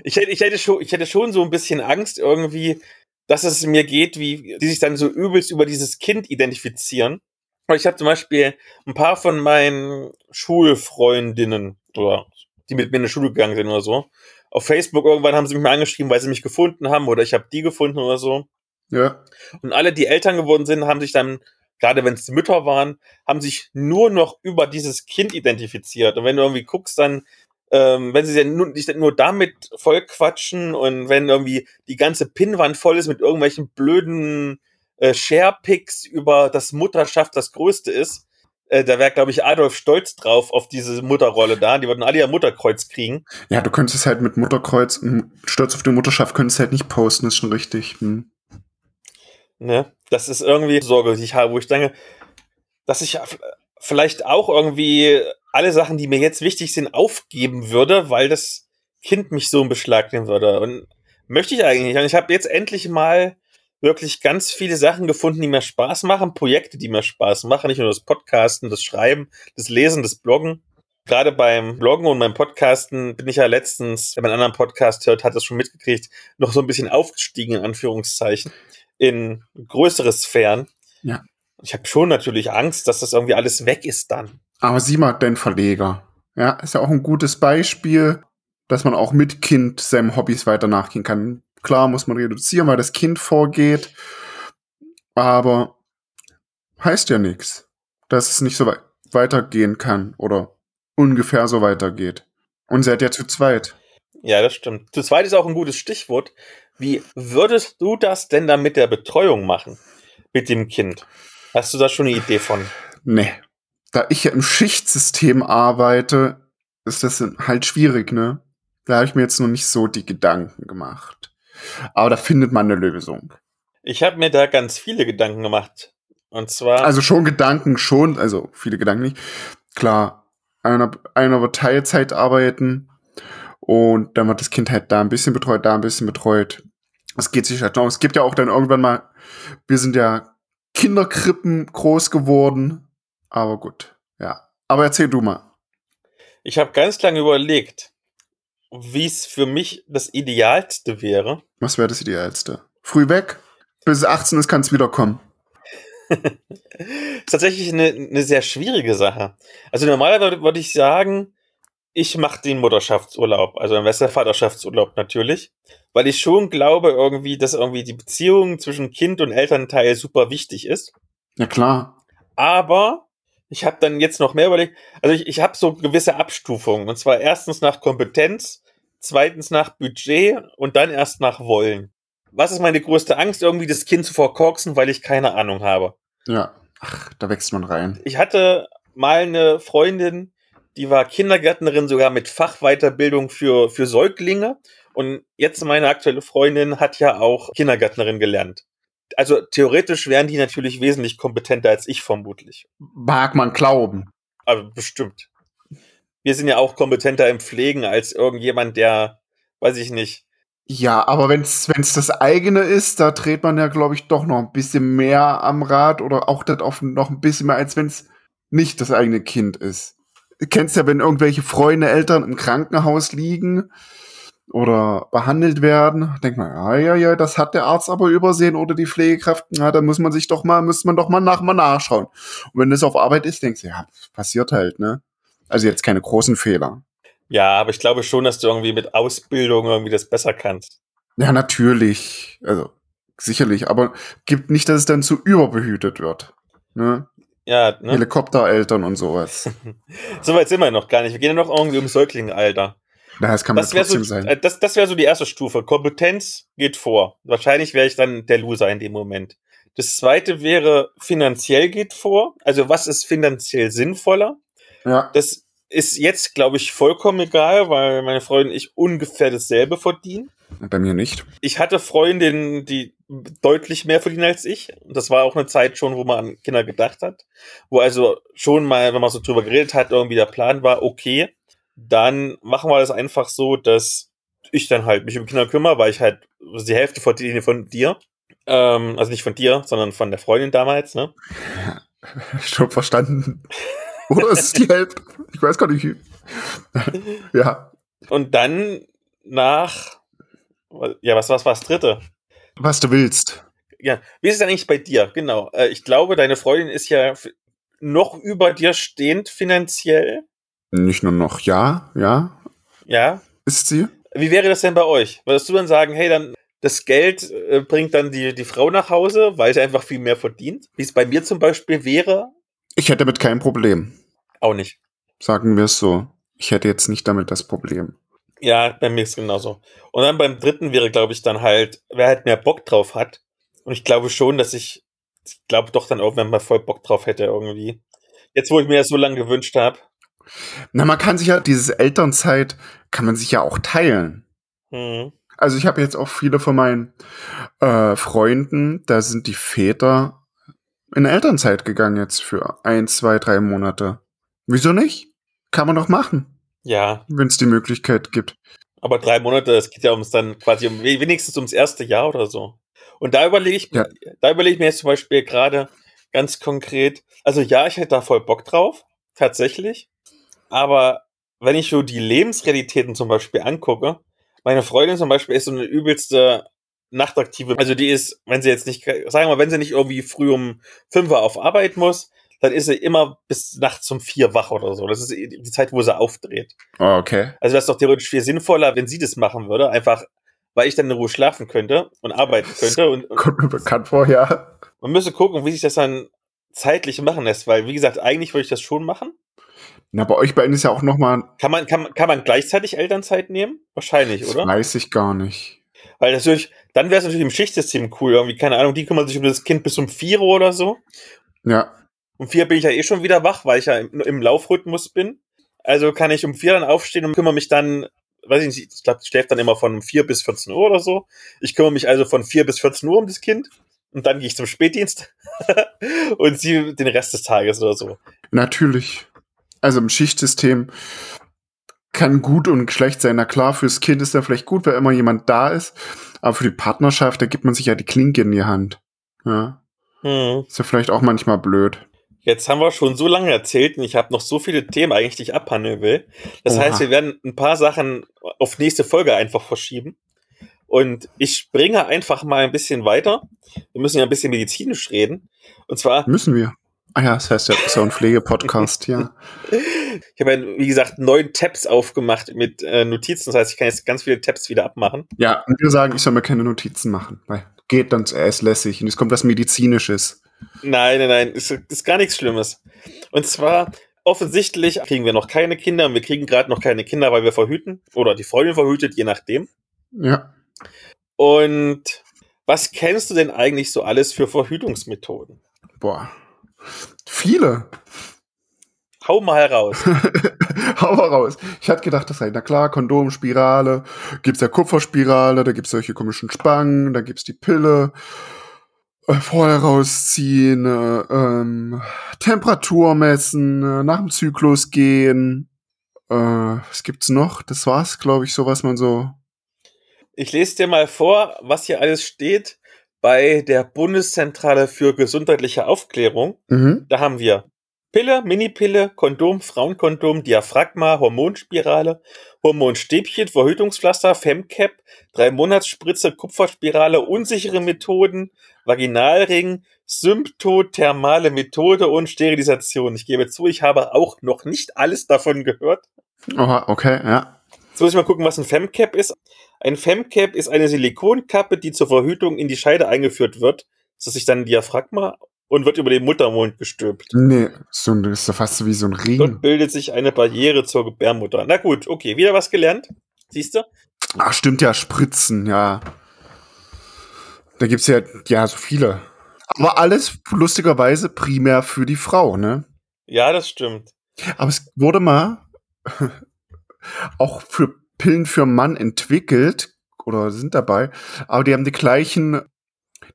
Ich hätte, ich hätte schon, ich hätte schon so ein bisschen Angst irgendwie, dass es mir geht, wie die sich dann so übelst über dieses Kind identifizieren. Aber ich habe zum Beispiel ein paar von meinen Schulfreundinnen oder die mit mir in die Schule gegangen sind oder so. Auf Facebook irgendwann haben sie mich mal angeschrieben, weil sie mich gefunden haben oder ich habe die gefunden oder so.
Ja.
Und alle, die Eltern geworden sind, haben sich dann, gerade wenn es Mütter waren, haben sich nur noch über dieses Kind identifiziert. Und wenn du irgendwie guckst, dann, ähm, wenn sie sich nur, nur damit voll quatschen und wenn irgendwie die ganze Pinnwand voll ist mit irgendwelchen blöden äh, Sharepics über das Mutterschaft das Größte ist, äh, da wäre, glaube ich, Adolf stolz drauf auf diese Mutterrolle da. Die würden alle ihr Mutterkreuz kriegen.
Ja, du könntest halt mit Mutterkreuz Stolz auf die Mutterschaft könntest halt nicht posten, ist schon richtig. Hm.
Ne? Das ist irgendwie Sorge, die ich habe, wo ich denke, dass ich vielleicht auch irgendwie alle Sachen, die mir jetzt wichtig sind, aufgeben würde, weil das Kind mich so in Beschlag nehmen würde. Und möchte ich eigentlich. Und ich habe jetzt endlich mal wirklich ganz viele Sachen gefunden, die mir Spaß machen, Projekte, die mir Spaß machen, nicht nur das Podcasten, das Schreiben, das Lesen, das Bloggen. Gerade beim Bloggen und beim Podcasten bin ich ja letztens, wenn man einen anderen Podcast hört, hat das schon mitgekriegt, noch so ein bisschen aufgestiegen, in Anführungszeichen, in größere Sphären.
Ja.
Ich habe schon natürlich Angst, dass das irgendwie alles weg ist dann.
Aber sieh mal, dein Verleger. Ja, ist ja auch ein gutes Beispiel, dass man auch mit Kind seinem Hobbys weiter nachgehen kann. Klar muss man reduzieren, weil das Kind vorgeht. Aber heißt ja nichts, dass es nicht so weit weitergehen kann oder ungefähr so weitergeht. Und seid ja zu zweit.
Ja, das stimmt. Zu zweit ist auch ein gutes Stichwort. Wie würdest du das denn dann mit der Betreuung machen? Mit dem Kind? Hast du da schon eine Idee von?
Nee. Da ich ja im Schichtsystem arbeite, ist das halt schwierig, ne? Da habe ich mir jetzt noch nicht so die Gedanken gemacht. Aber da findet man eine Lösung.
Ich habe mir da ganz viele Gedanken gemacht. Und zwar.
Also schon Gedanken, schon, also viele Gedanken nicht. Klar, einer, einer wird Teilzeit arbeiten und dann wird das Kind halt da ein bisschen betreut, da ein bisschen betreut. Es geht sich halt noch. Es gibt ja auch dann irgendwann mal, wir sind ja Kinderkrippen groß geworden. Aber gut, ja. Aber erzähl du mal.
Ich habe ganz lange überlegt, wie es für mich das Idealste wäre.
Was wäre das Idealste? Früh weg, bis es 18 ist, kann es wiederkommen.
ist tatsächlich eine, eine sehr schwierige Sache. Also normalerweise würde ich sagen, ich mache den Mutterschaftsurlaub, also dann wäre es der Vaterschaftsurlaub natürlich, weil ich schon glaube irgendwie, dass irgendwie die Beziehung zwischen Kind und Elternteil super wichtig ist.
Ja klar.
Aber ich habe dann jetzt noch mehr überlegt, also ich, ich habe so gewisse Abstufungen und zwar erstens nach Kompetenz, zweitens nach Budget und dann erst nach Wollen. Was ist meine größte Angst, irgendwie das Kind zu verkorksen, weil ich keine Ahnung habe?
Ja, ach, da wächst man rein.
Ich hatte mal eine Freundin, die war Kindergärtnerin sogar mit Fachweiterbildung für, für Säuglinge. Und jetzt meine aktuelle Freundin hat ja auch Kindergärtnerin gelernt. Also theoretisch wären die natürlich wesentlich kompetenter als ich vermutlich.
Mag man glauben.
Aber bestimmt. Wir sind ja auch kompetenter im Pflegen als irgendjemand, der, weiß ich nicht.
Ja, aber wenn es das eigene ist, da dreht man ja, glaube ich, doch noch ein bisschen mehr am Rad oder auch das auf noch ein bisschen mehr, als wenn es nicht das eigene Kind ist. Du kennst ja, wenn irgendwelche Freunde, Eltern im Krankenhaus liegen oder behandelt werden, denkt man, ja, ja, ja, das hat der Arzt aber übersehen oder die Pflegekraft, na, da muss man sich doch mal, muss man doch mal nach mal nachschauen. Und wenn das auf Arbeit ist, denkst du, ja, passiert halt, ne? Also jetzt keine großen Fehler.
Ja, aber ich glaube schon, dass du irgendwie mit Ausbildung irgendwie das besser kannst.
Ja, natürlich. Also, sicherlich. Aber gibt nicht, dass es dann zu überbehütet wird. Ne?
Ja, ne?
Helikoptereltern und sowas.
so weit sind wir noch gar nicht. Wir gehen ja noch irgendwie um Säuglingalter.
Na, das kann man
Das wäre
trotzdem
so,
sein.
äh, das, das wäre so die erste Stufe. Kompetenz geht vor. Wahrscheinlich wäre ich dann der Loser in dem Moment. Das zweite wäre finanziell geht vor. Also was ist finanziell sinnvoller?
Ja.
Das ist jetzt, glaube ich, vollkommen egal, weil meine Freundin und ich ungefähr dasselbe verdienen.
Bei mir nicht.
Ich hatte Freundinnen, die deutlich mehr verdienen als ich. Und Das war auch eine Zeit schon, wo man an Kinder gedacht hat. Wo also schon mal, wenn man so drüber geredet hat, irgendwie der Plan war, okay, dann machen wir das einfach so, dass ich dann halt mich um Kinder kümmere, weil ich halt die Hälfte verdiene von dir. Ähm, also nicht von dir, sondern von der Freundin damals, ne?
Schon verstanden. Oder ist es die Hälfte? Ich weiß gar nicht. ja.
Und dann nach, ja, was, was war das dritte?
Was du willst.
Ja, wie ist es eigentlich bei dir? Genau. Äh, ich glaube, deine Freundin ist ja noch über dir stehend finanziell.
Nicht nur noch ja, ja.
Ja.
Ist sie?
Wie wäre das denn bei euch? Würdest du dann sagen, hey, dann das Geld äh, bringt dann die, die Frau nach Hause, weil sie einfach viel mehr verdient? Wie es bei mir zum Beispiel wäre?
Ich hätte damit kein Problem.
Auch nicht.
Sagen wir es so. Ich hätte jetzt nicht damit das Problem.
Ja, bei mir ist es genauso. Und dann beim dritten wäre, glaube ich, dann halt, wer halt mehr Bock drauf hat. Und ich glaube schon, dass ich, ich glaube doch dann irgendwann mal voll Bock drauf hätte irgendwie. Jetzt, wo ich mir das so lange gewünscht habe.
Na, man kann sich ja, dieses Elternzeit kann man sich ja auch teilen.
Hm.
Also ich habe jetzt auch viele von meinen äh, Freunden, da sind die Väter in Elternzeit gegangen jetzt für ein, zwei, drei Monate. Wieso nicht? Kann man doch machen,
Ja,
wenn es die Möglichkeit gibt.
aber drei Monate, es geht ja ums dann quasi um wenigstens ums erste Jahr oder so. Und da überlege ich,
Ja.
da überlege ich mir jetzt zum Beispiel gerade ganz konkret, also ja, ich hätte da voll Bock drauf, tatsächlich. Aber wenn ich so die Lebensrealitäten zum Beispiel angucke, meine Freundin zum Beispiel ist so eine übelste nachtaktive. Also die ist, wenn sie jetzt nicht, sagen wir mal, wenn sie nicht irgendwie früh um fünf Uhr auf Arbeit muss, dann ist sie immer bis nachts um vier wach oder so. Das ist die Zeit, wo sie aufdreht.
Oh, okay.
Also das ist doch theoretisch viel sinnvoller, wenn sie das machen würde, einfach weil ich dann in Ruhe schlafen könnte und arbeiten könnte. Und, und
Kommt mir bekannt vor, ja.
man müsste gucken, wie sich das dann zeitlich machen lässt, weil, wie gesagt, eigentlich würde ich das schon machen.
Na, bei euch beiden ist ja auch noch mal,
Kann man, kann, kann man gleichzeitig Elternzeit nehmen? Wahrscheinlich,
das
oder?
weiß ich gar nicht.
Weil natürlich, dann wäre es natürlich im Schichtsystem cool, irgendwie, keine Ahnung, die kümmern sich um das Kind bis um vier Uhr oder so.
Ja,
Um vier bin ich ja eh schon wieder wach, weil ich ja im, im Laufrhythmus bin. Also kann ich um vier dann aufstehen und kümmere mich dann, weiß ich nicht, ich glaube, die schläft dann immer von um vier bis 14 Uhr oder so. Ich kümmere mich also von vier bis 14 Uhr um das Kind und dann gehe ich zum Spätdienst und sie den Rest des Tages oder so.
natürlich. Also im Schichtsystem kann gut und schlecht sein. Na klar, fürs Kind ist da vielleicht gut, weil immer jemand da ist. Aber für die Partnerschaft, da gibt man sich ja die Klinke in die Hand. Ja.
Hm.
Ist ja vielleicht auch manchmal blöd.
Jetzt haben wir schon so lange erzählt und ich habe noch so viele Themen eigentlich, die ich abhandeln will. Das
Oha.
heißt, wir werden ein paar Sachen auf nächste Folge einfach verschieben. Und ich springe einfach mal ein bisschen weiter. Wir müssen ja ein bisschen medizinisch reden. Und zwar,
Müssen wir. Ah ja, das heißt ja, ist ja ein Pflegepodcast, ja.
ich habe ja, wie gesagt, neun Tabs aufgemacht mit äh, Notizen. Das heißt, ich kann jetzt ganz viele Tabs wieder abmachen.
Ja, und wir sagen, ich soll mir keine Notizen machen, weil geht dann er ist lässig und es kommt was Medizinisches.
Nein, nein, nein, ist, ist gar nichts Schlimmes. Und zwar, offensichtlich kriegen wir noch keine Kinder und wir kriegen gerade noch keine Kinder, weil wir verhüten. Oder die Freundin verhütet, je nachdem.
Ja.
Und was kennst du denn eigentlich so alles für Verhütungsmethoden?
Boah. Viele.
Hau mal raus.
Hau mal raus. Ich hatte gedacht, das sei, na klar, Kondom, Spirale, gibt's ja Kupferspirale, da gibt's solche komischen Spangen, da gibt's die Pille, vorher rausziehen, äh, ähm, Temperatur messen, äh, nach dem Zyklus gehen. Äh, was gibt's noch? Das war's, glaube ich, so was man so.
Ich lese dir mal vor, was hier alles steht bei der Bundeszentrale für gesundheitliche Aufklärung.
Mhm.
Da haben wir Pille, Minipille, Kondom, Frauenkondom, Diaphragma, Hormonspirale, Hormonstäbchen, Verhütungspflaster, Femcap, drei Monatsspritze, Kupferspirale, unsichere Methoden, Vaginalring, symptothermale Methode und Sterilisation. Ich gebe zu, ich habe auch noch nicht alles davon gehört.
Aha, okay, ja.
Jetzt muss ich mal gucken, was ein Femcap ist. Ein Femcap ist eine Silikonkappe, die zur Verhütung in die Scheide eingeführt wird, dass sich dann Diaphragma und wird über den Muttermund gestülpt.
Nee, so, das ist ja fast so wie so ein Ring.
Dort bildet sich eine Barriere zur Gebärmutter. Na gut, okay, wieder was gelernt. Siehst du?
Ah, stimmt ja, Spritzen, ja. Da gibt's ja, ja, so viele. Aber alles lustigerweise primär für die Frau, ne?
Ja, das stimmt.
Aber es wurde mal auch für Pillen für Mann entwickelt oder sind dabei, aber die haben die gleichen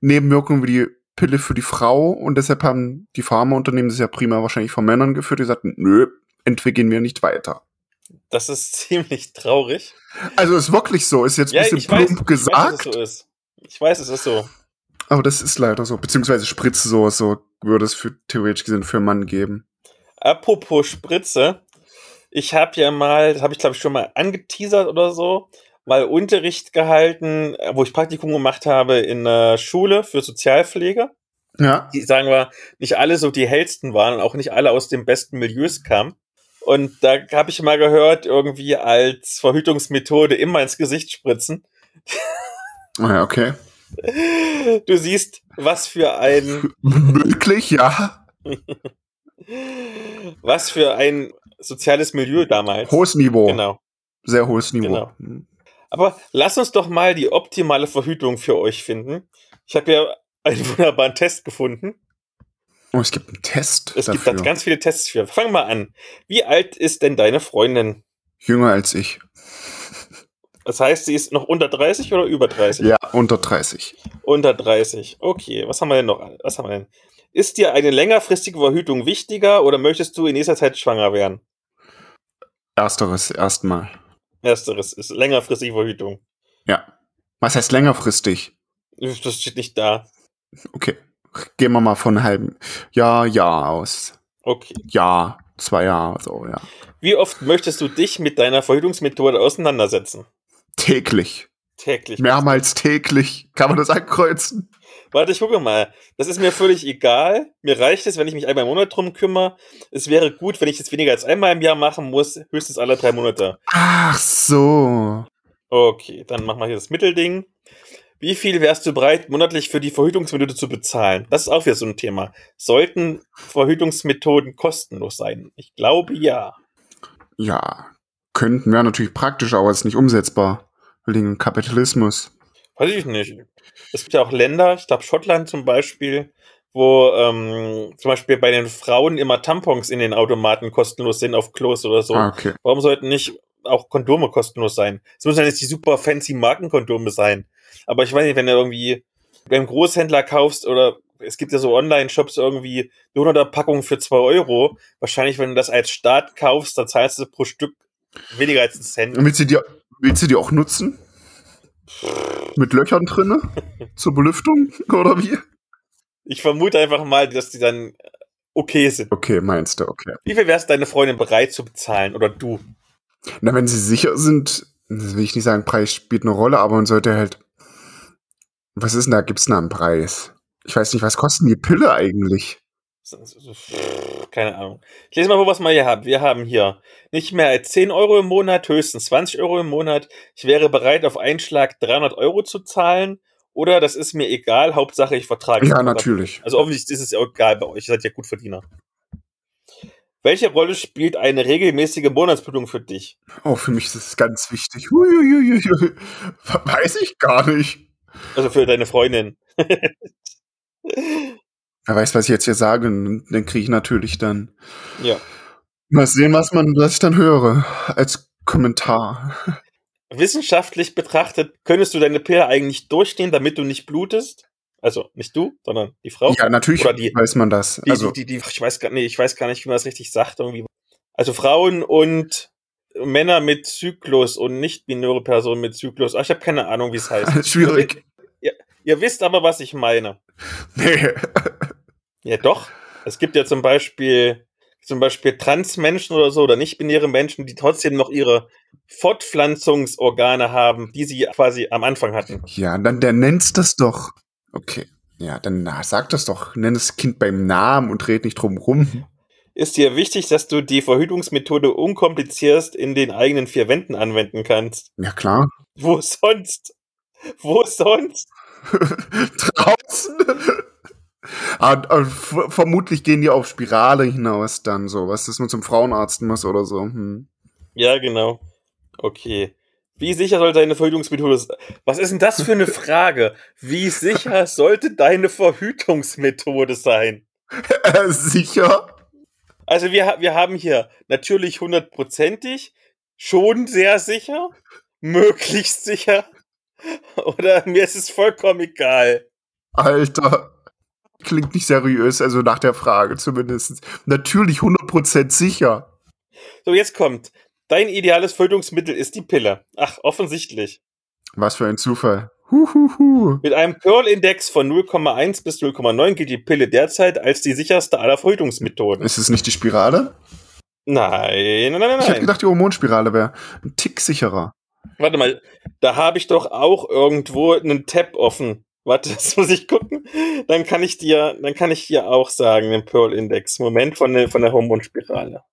Nebenwirkungen wie die Pille für die Frau und deshalb haben die Pharmaunternehmen das ja prima wahrscheinlich von Männern geführt, die sagten, nö, entwickeln wir nicht weiter.
Das ist ziemlich traurig.
Also ist wirklich so, ist jetzt ein bisschen
ich weiß,
plump gesagt,
weiß, so. Ich weiß, es ist so.
aber das ist leider so. Beziehungsweise Spritze so, so würde es für theoretisch gesehen für einen Mann geben.
Apropos Spritze. Ich habe ja mal, das habe ich glaube ich schon mal angeteasert oder so, mal Unterricht gehalten, wo ich Praktikum gemacht habe in der Schule für Sozialpflege.
Ja.
Die, sagen wir, nicht alle so die hellsten waren und auch nicht alle aus den besten Milieus kamen. Und da habe ich mal gehört, irgendwie als Verhütungsmethode immer ins Gesicht spritzen.
Ah Ja, okay.
Du siehst, was für ein,
Möglich, ja.
was für ein soziales Milieu damals.
Hohes Niveau.
Genau.
Sehr hohes Niveau.
Genau. Aber lass uns doch mal die optimale Verhütung für euch finden. Ich habe ja einen wunderbaren Test gefunden.
Oh, es gibt einen Test.
Es gibt
dafür.
da ganz viele Tests für. Fang mal an. Wie alt ist denn deine Freundin?
Jünger als ich.
Das heißt, sie ist noch unter 30 oder über 30?
Ja, unter 30.
Unter 30. Okay, was haben wir denn noch? Was haben wir denn? Ist dir eine längerfristige Verhütung wichtiger oder möchtest du in nächster Zeit schwanger werden?
Ersteres erstmal.
Ersteres ist längerfristige Verhütung.
Ja. Was heißt längerfristig?
Das steht nicht da.
Okay. Gehen wir mal von halben Jahr, Jahr aus.
Okay.
Jahr, zwei Jahre, so, ja.
Wie oft möchtest du dich mit deiner Verhütungsmethode auseinandersetzen?
Täglich.
Täglich.
Mehrmals täglich. Kann man das ankreuzen?
Warte, ich gucke mal. Das ist mir völlig egal. Mir reicht es, wenn ich mich einmal im Monat drum kümmere. Es wäre gut, wenn ich das weniger als einmal im Jahr machen muss. Höchstens alle drei Monate.
Ach so.
Okay, dann machen wir hier das Mittelding. Wie viel wärst du bereit, monatlich für die Verhütungsmethode zu bezahlen? Das ist auch wieder so ein Thema. Sollten Verhütungsmethoden kostenlos sein? Ich glaube ja.
Ja. Könnten wäre natürlich praktisch, aber ist nicht umsetzbar. Dem Kapitalismus.
Weiß ich nicht. Es gibt ja auch Länder, ich glaube Schottland zum Beispiel, wo ähm, zum Beispiel bei den Frauen immer Tampons in den Automaten kostenlos sind auf Klos oder so.
Ah, okay.
Warum sollten nicht auch Kondome kostenlos sein? Es müssen ja nicht die super fancy Markenkondome sein. Aber ich weiß nicht, wenn du irgendwie beim Großhändler kaufst oder es gibt ja so Online-Shops irgendwie eine 100er Packung für 2 Euro. Wahrscheinlich, wenn du das als Staat kaufst, dann zahlst du pro Stück weniger als einen Cent.
Willst du die, willst du die auch nutzen? Mit Löchern drinne? Zur Belüftung? Oder wie?
Ich vermute einfach mal, dass die dann okay sind.
Okay, meinst du, okay.
Wie viel wärst deine Freundin bereit zu bezahlen oder du?
Na, wenn sie sicher sind, will ich nicht sagen, Preis spielt eine Rolle, aber man sollte halt. Was ist denn da? Gibt's da einen Preis? Ich weiß nicht, was kosten die Pille eigentlich?
Keine Ahnung. Ich lese mal vor, was wir hier haben. Wir haben hier nicht mehr als 10 Euro im Monat, höchstens 20 Euro im Monat. Ich wäre bereit, auf einen Schlag 300 Euro zu zahlen. Oder das ist mir egal, Hauptsache ich vertrage.
Ja, natürlich.
Also offensichtlich ist es ja egal bei euch. Ihr seid ja Gutverdiener. Welche Rolle spielt eine regelmäßige Monatsblutung für dich?
Oh, für mich ist das ganz wichtig. Weiß ich gar nicht.
Also für deine Freundin.
Wer weiß, was ich jetzt hier sage, und dann kriege ich natürlich dann
Ja.
mal sehen, was man, was ich dann höre als Kommentar.
Wissenschaftlich betrachtet, könntest du deine Pille eigentlich durchstehen, damit du nicht blutest? Also nicht du, sondern die Frau.
Ja, natürlich
die-
weiß man das.
Die,
Also
die, die, ich weiß gar nee, ich weiß gar nicht, wie man das richtig sagt. Irgendwie. Also Frauen und Männer mit Zyklus und nicht-binäre Personen mit Zyklus. Ach, ich habe keine Ahnung, wie es heißt.
schwierig.
Ihr wisst aber, was ich meine.
Nee.
Ja, doch. Es gibt ja zum Beispiel zum Beispiel Transmenschen oder so oder nicht-binäre Menschen, die trotzdem noch ihre Fortpflanzungsorgane haben, die sie quasi am Anfang hatten.
Ja, dann der nennt's das doch. Okay. Ja, dann na, sag das doch. Nenn das Kind beim Namen und red nicht drum rum.
Ist dir wichtig, dass du die Verhütungsmethode unkomplizierst in den eigenen vier Wänden anwenden kannst?
Ja, klar.
Wo sonst? Wo sonst?
Draußen. Ah, ah, vermutlich gehen die auf Spirale hinaus dann so, was, dass man zum Frauenarzt muss oder so. Hm.
Ja, genau. Okay. Wie sicher soll deine Verhütungsmethode sein? Was ist denn das für eine Frage? Wie sicher sollte deine Verhütungsmethode sein?
Äh, sicher?
Also wir, wir haben hier natürlich hundertprozentig, schon sehr sicher, möglichst sicher oder mir ist es vollkommen egal.
Alter, klingt nicht seriös, also nach der Frage zumindest. Natürlich 100% sicher.
So, jetzt kommt. Dein ideales Fötungsmittel ist die Pille. Ach, offensichtlich.
Was für ein Zufall. Huhuhu.
Mit einem Pearl-Index von 0,1 bis 0,9 gilt die Pille derzeit als die sicherste aller Verhütungsmethoden.
Ist es nicht die Spirale?
Nein, nein, nein, nein.
Ich hätte gedacht, die Hormonspirale wäre ein Tick sicherer.
Warte mal, da habe ich doch auch irgendwo einen Tab offen. Warte, das muss ich gucken. Dann kann ich dir, dann kann ich dir auch sagen, den Pearl-Index. Moment von der, von der Hormonspirale.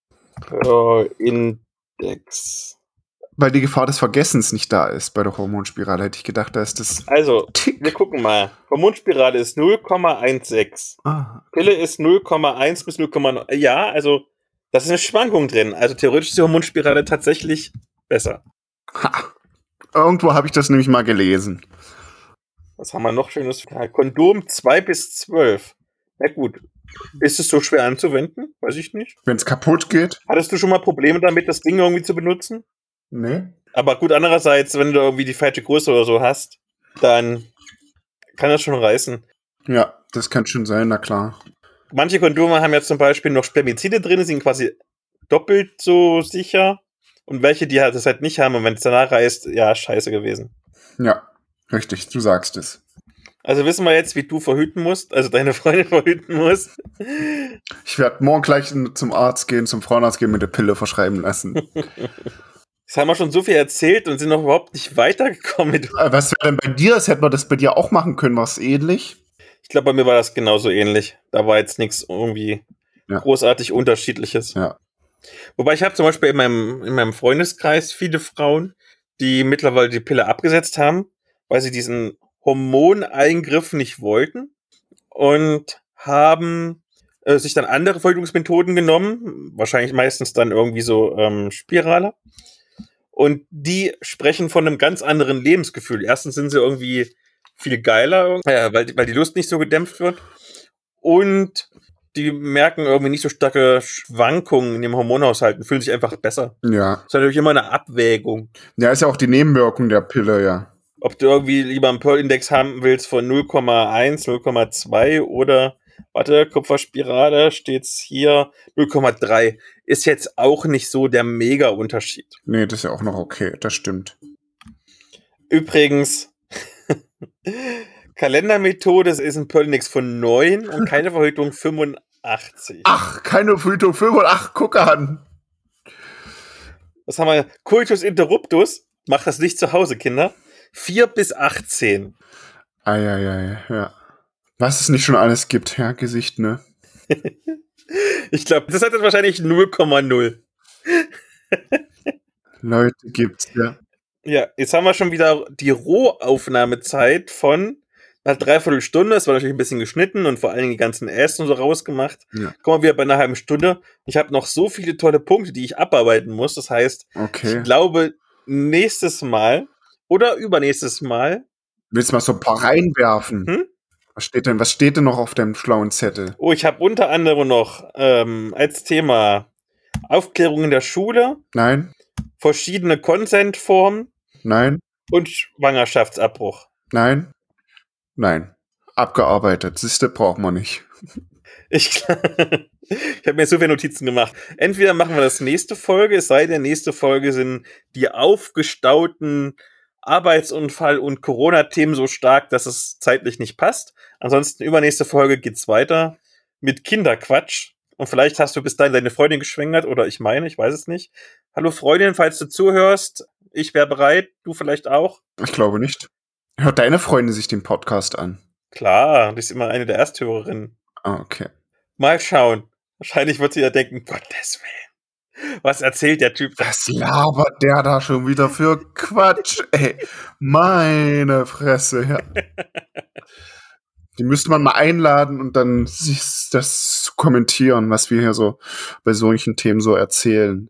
Pearl-Index.
Weil die Gefahr des Vergessens nicht da ist bei der Hormonspirale, hätte ich gedacht, da ist das.
Also, Tick. wir gucken mal. Hormonspirale ist 0,16. Ah. Pille ist 0,1 bis 0,9. Ja, also, das ist eine Schwankung drin. Also, theoretisch ist die Hormonspirale tatsächlich besser.
Ha. Irgendwo habe ich das nämlich mal gelesen.
Was haben wir noch schönes? Kondom 2 bis 12. Na gut. Ist es so schwer anzuwenden? Weiß ich nicht.
Wenn es kaputt geht?
Hattest du schon mal Probleme damit, das Ding irgendwie zu benutzen?
Nee.
Aber gut, andererseits, wenn du irgendwie die falsche Größe oder so hast, dann kann das schon reißen.
Ja, das kann schon sein, na klar.
Manche Kondome haben ja zum Beispiel noch Spermizide drin, sind quasi doppelt so sicher. Und welche, die halt das halt nicht haben, und wenn es danach reißt, ja, scheiße gewesen.
Ja, richtig, du sagst es.
Also wissen wir jetzt, wie du verhüten musst, also deine Freundin verhüten musst.
Ich werde morgen gleich zum Arzt gehen, zum Frauenarzt gehen, mit der Pille verschreiben lassen.
Jetzt haben wir schon so viel erzählt und sind noch überhaupt nicht weitergekommen. Mit
äh, Was wäre denn bei dir? Das hätten wir das bei dir auch machen können. War es ähnlich?
Ich glaube, bei mir war das genauso ähnlich. Da war jetzt nichts irgendwie ja. großartig Unterschiedliches.
Ja.
Wobei ich habe zum Beispiel in meinem, in meinem Freundeskreis viele Frauen, die mittlerweile die Pille abgesetzt haben, weil sie diesen Hormoneingriff nicht wollten und haben äh, sich dann andere Verhütungsmethoden genommen, wahrscheinlich meistens dann irgendwie so ähm, Spirale und die sprechen von einem ganz anderen Lebensgefühl. Erstens sind sie irgendwie viel geiler, ja, weil, weil die Lust nicht so gedämpft wird. Und die merken irgendwie nicht so starke Schwankungen in dem Hormonhaushalt und fühlen sich einfach besser.
Ja.
Das ist natürlich immer eine Abwägung.
Ja, ist ja auch die Nebenwirkung der Pille, ja.
Ob du irgendwie lieber einen Pearl-Index haben willst von 0,1, 0,2 oder warte, Kupferspirale steht's hier 0,3. Ist jetzt auch nicht so der Mega-Unterschied.
Nee, das ist ja auch noch okay, das stimmt.
Übrigens, Kalendermethode ist ein Pearl-Index von 9 und keine Verhütung 85.
Ach, keine Verhütung 85, guck an.
Was haben wir? Coitus interruptus. Macht das nicht zu Hause, Kinder. 4 bis 18.
Eieiei, ja. Was es nicht schon alles gibt, ja, Gesicht, ne?
ich glaube, das hat jetzt wahrscheinlich 0,0.
Leute gibt's, ja.
Ja, jetzt haben wir schon wieder die Rohaufnahmezeit von einer Dreiviertelstunde. Es war natürlich ein bisschen geschnitten und vor allen Dingen die ganzen Äste und so rausgemacht. Ja. Kommen wir bei einer halben Stunde. Ich habe noch so viele tolle Punkte, die ich abarbeiten muss. Das heißt,
okay.
ich glaube, nächstes Mal oder übernächstes Mal.
Willst du mal so ein paar reinwerfen? Hm? Was steht denn, was steht denn noch auf dem schlauen Zettel?
Oh, ich habe unter anderem noch ähm, als Thema Aufklärung in der Schule.
Nein.
Verschiedene Consent-Formen.
Nein.
Und Schwangerschaftsabbruch.
Nein. Nein. Abgearbeitet. Siehste, braucht man nicht.
Ich, ich habe mir so viele Notizen gemacht. Entweder machen wir das nächste Folge, es sei denn, nächste Folge sind die aufgestauten Arbeitsunfall und Corona-Themen so stark, dass es zeitlich nicht passt. Ansonsten übernächste Folge geht's weiter mit Kinderquatsch. Und vielleicht hast du bis dahin deine Freundin geschwängert oder ich meine, ich weiß es nicht. Hallo Freundin, falls du zuhörst, ich wäre bereit, du vielleicht auch.
Ich glaube nicht. Hört deine Freundin sich den Podcast an?
Klar, die ist immer eine der Ersthörerinnen.
Ah, okay.
Mal schauen. Wahrscheinlich wird sie ja denken, Gottes Willen. Was erzählt der Typ?
Was labert der da schon wieder für Quatsch? Ey, meine Fresse, ja. Die müsste man mal einladen und dann das kommentieren, was wir hier so bei solchen Themen so erzählen.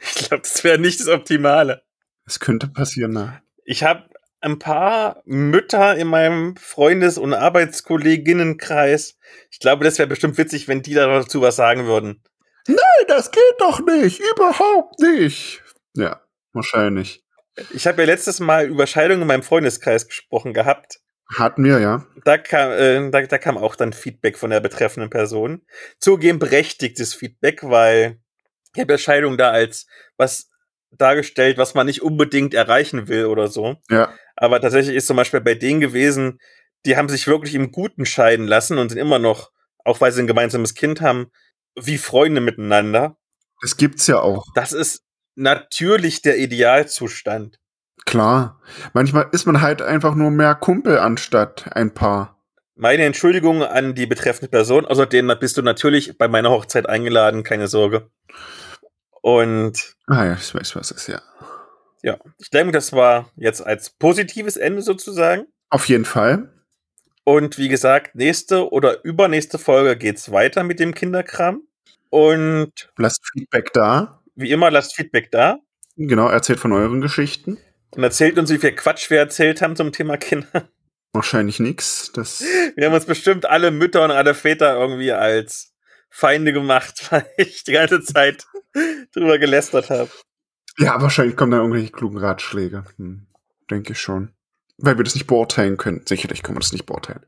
Ich glaube, das wäre nicht das Optimale.
Es könnte passieren, ne?
Ich habe ein paar Mütter in meinem Freundes- und Arbeitskolleginnenkreis. Ich glaube, das wäre bestimmt witzig, wenn die dazu was sagen würden.
Nein, das geht doch nicht. Überhaupt nicht. Ja, wahrscheinlich.
Ich habe ja letztes Mal über Scheidung in meinem Freundeskreis gesprochen gehabt.
Hatten wir, ja.
Da kam, äh, da, da kam auch dann Feedback von der betreffenden Person. Zugeben berechtigtes Feedback, weil ich habe ja Scheidung da als was dargestellt, was man nicht unbedingt erreichen will oder so.
Ja.
Aber tatsächlich ist zum Beispiel bei denen gewesen, die haben sich wirklich im Guten scheiden lassen und sind immer noch, auch weil sie ein gemeinsames Kind haben, wie Freunde miteinander.
Das gibt's ja auch.
Das ist natürlich der Idealzustand.
Klar. Manchmal ist man halt einfach nur mehr Kumpel anstatt ein Paar.
Meine Entschuldigung an die betreffende Person. Außerdem bist du natürlich bei meiner Hochzeit eingeladen, keine Sorge. Und.
Ah ja, ich weiß, was es ist, ja.
Ja, ich denke, das war jetzt als positives Ende sozusagen.
Auf jeden Fall.
Und wie gesagt, nächste oder übernächste Folge geht's weiter mit dem Kinderkram. Und
lasst Feedback da.
Wie immer, lasst Feedback da.
Genau, erzählt von euren Geschichten.
Und erzählt uns, wie viel Quatsch wir erzählt haben zum Thema Kinder.
Wahrscheinlich nichts.
Wir haben uns bestimmt alle Mütter und alle Väter irgendwie als Feinde gemacht, weil ich die ganze Zeit drüber gelästert habe.
Ja, wahrscheinlich kommen da irgendwelche klugen Ratschläge. Hm, denke ich schon. Weil wir das nicht beurteilen können. Sicherlich können wir das nicht beurteilen.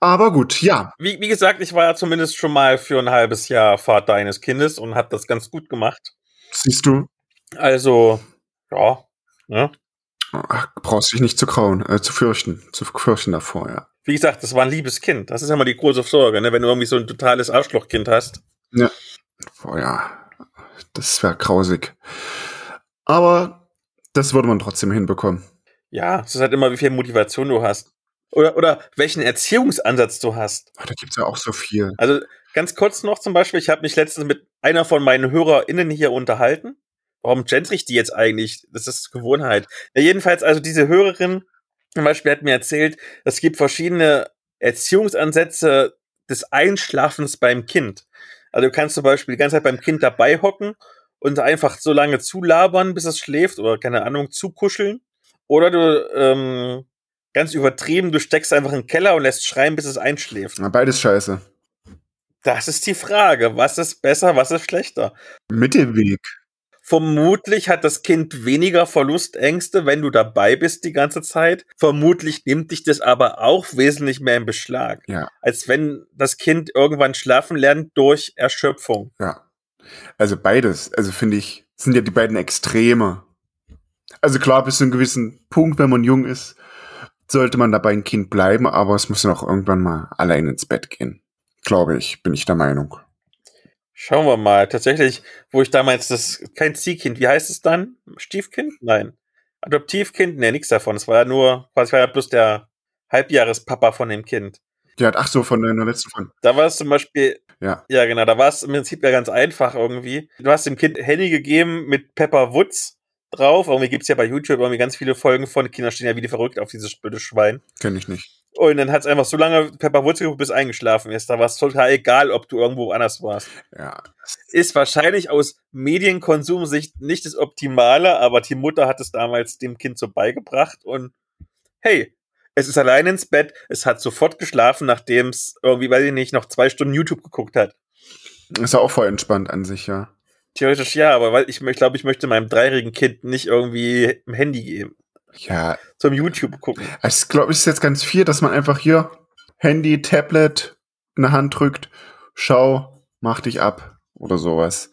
Aber gut, ja.
Wie, wie gesagt, ich war ja zumindest schon mal für ein halbes Jahr Vater eines Kindes und habe das ganz gut gemacht.
Siehst du?
Also, ja. Ne?
Ach, brauchst dich nicht zu grauen, äh, zu fürchten, zu fürchten davor, ja.
Wie gesagt, das war ein liebes Kind. Das ist ja mal die große Sorge, ne? wenn du irgendwie so ein totales Arschlochkind hast.
Ja. Boah, ja. Das wäre grausig. Aber das würde man trotzdem hinbekommen.
Ja, es ist halt immer, wie viel Motivation du hast. Oder, oder welchen Erziehungsansatz du hast.
Ach, da gibt's ja auch so viel.
Also ganz kurz noch zum Beispiel, ich habe mich letztens mit einer von meinen HörerInnen hier unterhalten. Warum gender ich die jetzt eigentlich? Das ist Gewohnheit. Ja, jedenfalls, also diese Hörerin zum Beispiel hat mir erzählt, es gibt verschiedene Erziehungsansätze des Einschlafens beim Kind. Also du kannst zum Beispiel die ganze Zeit beim Kind dabei hocken und einfach so lange zulabern, bis es schläft oder keine Ahnung, zukuscheln. Oder du, ähm, ganz übertrieben, du steckst einfach in den Keller und lässt schreien, bis es einschläft.
Na, beides scheiße.
Das ist die Frage. Was ist besser, was ist schlechter?
Mittelweg.
Vermutlich hat das Kind weniger Verlustängste, wenn du dabei bist die ganze Zeit. Vermutlich nimmt dich das aber auch wesentlich mehr in Beschlag.
Ja.
Als wenn das Kind irgendwann schlafen lernt durch Erschöpfung.
Ja. Also beides. Also finde ich, sind ja die beiden Extreme. Also klar, bis zu einem gewissen Punkt, wenn man jung ist, sollte man dabei ein Kind bleiben, aber es muss noch irgendwann mal allein ins Bett gehen. Glaube ich, bin ich der Meinung.
Schauen wir mal. Tatsächlich, wo ich damals das, kein Ziehkind, wie heißt es dann? Stiefkind? Nein. Adoptivkind? Nee, nichts davon. Es war ja nur, quasi war ja bloß der Halbjahrespapa von dem Kind.
Ja, ach so, von deiner letzten Folge.
Da war es zum Beispiel,
Ja.
ja genau, da war es im Prinzip ja ganz einfach irgendwie. Du hast dem Kind Handy gegeben mit Pepper Woods drauf. Irgendwie gibt's ja bei YouTube irgendwie ganz viele Folgen von. Kinder stehen ja wie die verrückt auf dieses blöde Schwein.
Kenne ich nicht.
Und dann hat's einfach so lange Pepper Woods geguckt, bis eingeschlafen ist. Da war es total egal, ob du irgendwo anders warst.
Ja.
ist wahrscheinlich aus Medienkonsumsicht nicht das Optimale, aber die Mutter hat es damals dem Kind so beigebracht und hey, es ist allein ins Bett, es hat sofort geschlafen, nachdem es irgendwie, weiß ich nicht, noch zwei Stunden YouTube geguckt hat.
Ist ja auch voll entspannt an sich, ja.
Theoretisch ja, aber weil ich, ich glaube, ich möchte meinem dreijährigen Kind nicht irgendwie ein Handy geben.
Ja,
Zum YouTube gucken.
ich glaube, es ist jetzt ganz viel, dass man einfach hier Handy, Tablet in der Hand drückt, schau, mach dich ab oder sowas.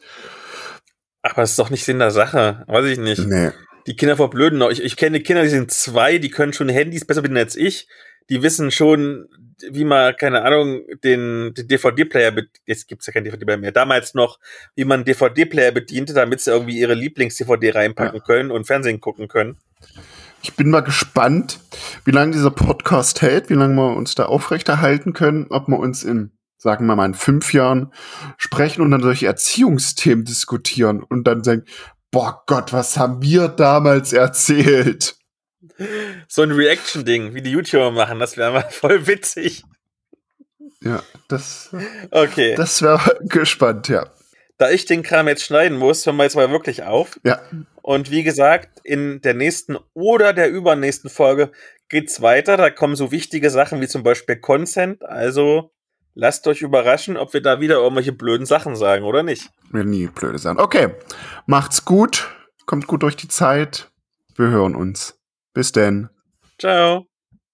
Aber es ist doch nicht Sinn der Sache. Weiß ich nicht.
Nee.
Die Kinder verblöden noch. Ich, ich kenne Kinder, die sind zwei, die können schon Handys besser bedienen als ich. Die wissen schon wie man, keine Ahnung, den, den DVD-Player, jetzt gibt's ja keinen DVD-Player mehr, damals noch, wie man DVD-Player bediente, damit sie irgendwie ihre Lieblings-DVD reinpacken ja. können und Fernsehen gucken können.
Ich bin mal gespannt, wie lange dieser Podcast hält, wie lange wir uns da aufrechterhalten können, ob wir uns in, sagen wir mal, in fünf Jahren sprechen und dann solche Erziehungsthemen diskutieren und dann sagen, boah Gott, was haben wir damals erzählt?
So ein Reaction-Ding, wie die YouTuber machen, das wäre mal voll witzig.
Ja, das.
Okay.
Das wäre gespannt, ja.
Da ich den Kram jetzt schneiden muss, hören wir jetzt mal wirklich auf.
Ja.
Und wie gesagt, in der nächsten oder der übernächsten Folge geht's weiter. Da kommen so wichtige Sachen wie zum Beispiel Consent. Also lasst euch überraschen, ob wir da wieder irgendwelche blöden Sachen sagen oder nicht.
Wir nie blöde Sachen. Okay. Macht's gut. Kommt gut durch die Zeit. Wir hören uns. Bis denn.
Ciao.